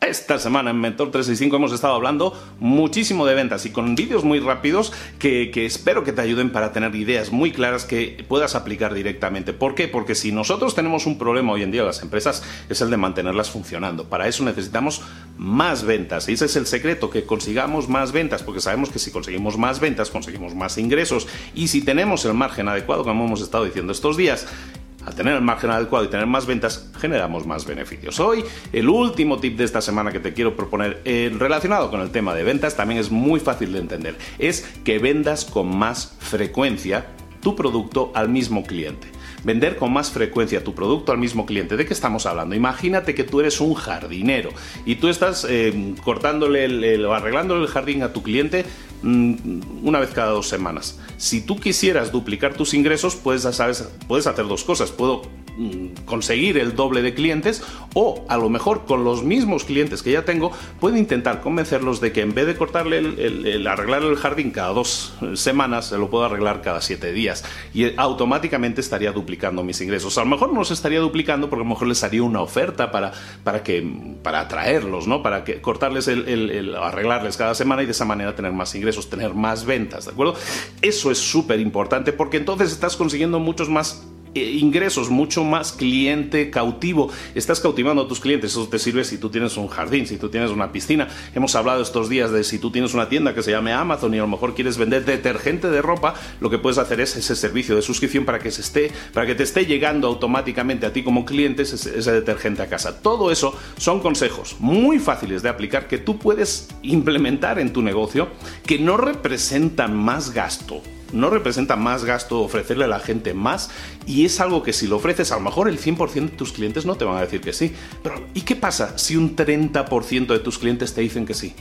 Esta semana en Mentor 365 hemos estado hablando muchísimo de ventas y con vídeos muy rápidos que, espero que te ayuden para tener ideas muy claras que puedas aplicar directamente. ¿Por qué? Porque si nosotros tenemos un problema hoy en día en las empresas es el de mantenerlas funcionando. Para eso necesitamos más ventas y ese es el secreto, que consigamos más ventas, porque sabemos que si conseguimos más ventas conseguimos más ingresos y si tenemos el margen adecuado, como hemos estado diciendo estos días, al tener el margen adecuado y tener más ventas, generamos más beneficios. Hoy, el último tip de esta semana que te quiero proponer eh, relacionado con el tema de ventas también es muy fácil de entender. Es que vendas con más frecuencia tu producto al mismo cliente. Vender con más frecuencia tu producto al mismo cliente. ¿De qué estamos hablando? Imagínate que tú eres un jardinero y tú estás eh, cortándole o arreglándole el jardín a tu cliente Mm, una vez cada dos semanas. Si tú quisieras duplicar tus ingresos, pues sabes, puedes hacer dos cosas. Puedo conseguir el doble de clientes o a lo mejor con los mismos clientes que ya tengo puedo intentar convencerlos de que en vez de cortarle el, arreglar el jardín cada dos semanas se lo puedo arreglar cada siete días. Y automáticamente estaría duplicando mis ingresos. A lo mejor no los estaría duplicando porque a lo mejor les haría una oferta para, para que para atraerlos no para que cortarles el, arreglarles cada semana y de esa manera tener más ingresos sostener más ventas, ¿de acuerdo? Eso es súper importante porque entonces estás consiguiendo muchos más eh, ingresos, mucho más cliente cautivo. Estás cautivando a tus clientes. Eso te sirve si tú tienes un jardín, si tú tienes una piscina. Hemos hablado estos días de si tú tienes una tienda que se llame Amazon y a lo mejor quieres vender detergente de ropa, lo que puedes hacer es ese servicio de suscripción para que se esté, para que te esté llegando automáticamente a ti como cliente ese, ese detergente a casa. Todo eso son consejos muy fáciles de aplicar que tú puedes implementar en tu negocio que no representan más gasto no representa más gasto ofrecerle a la gente más y es algo que si lo ofreces a lo mejor el 100% de tus clientes no te van a decir que sí. Pero ¿y qué pasa si un 30% de tus clientes te dicen que sí?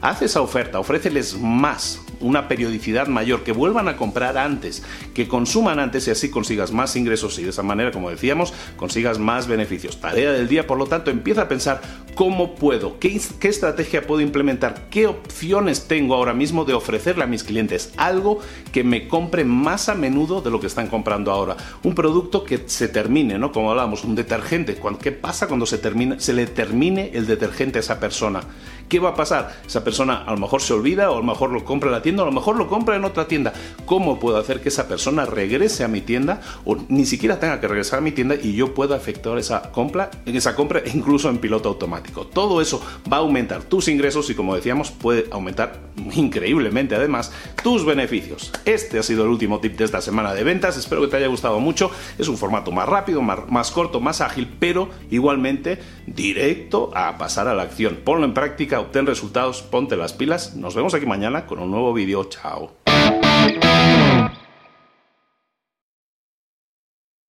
Haz esa oferta, ofréceles más, una periodicidad mayor, que vuelvan a comprar antes, que consuman antes y así consigas más ingresos y de esa manera, como decíamos, consigas más beneficios. Tarea del día, por lo tanto, empieza a pensar cómo puedo, qué, qué estrategia puedo implementar, qué opciones tengo ahora mismo de ofrecerle a mis clientes algo que me compre más a menudo de lo que están comprando ahora. Un producto que se termine, ¿no? Como hablábamos, un detergente. ¿Qué pasa cuando se, termina, se le termine el detergente a esa persona? ¿Qué va a pasar? Esa persona a lo mejor se olvida o a lo mejor lo compra la tienda a lo mejor lo compra en otra tienda. ¿Cómo puedo hacer que esa persona regrese a mi tienda o ni siquiera tenga que regresar a mi tienda y yo pueda efectuar esa compra, esa compra incluso en piloto automático? Todo eso va a aumentar tus ingresos y como decíamos puede aumentar increíblemente además tus beneficios. Este ha sido el último tip de esta semana de ventas. Espero que te haya gustado mucho. Es un formato más rápido, más, más corto, más ágil, pero igualmente directo a pasar a la acción. Ponlo en práctica obtén resultados, ponte las pilas. Nos vemos aquí mañana con un nuevo vídeo. Chao.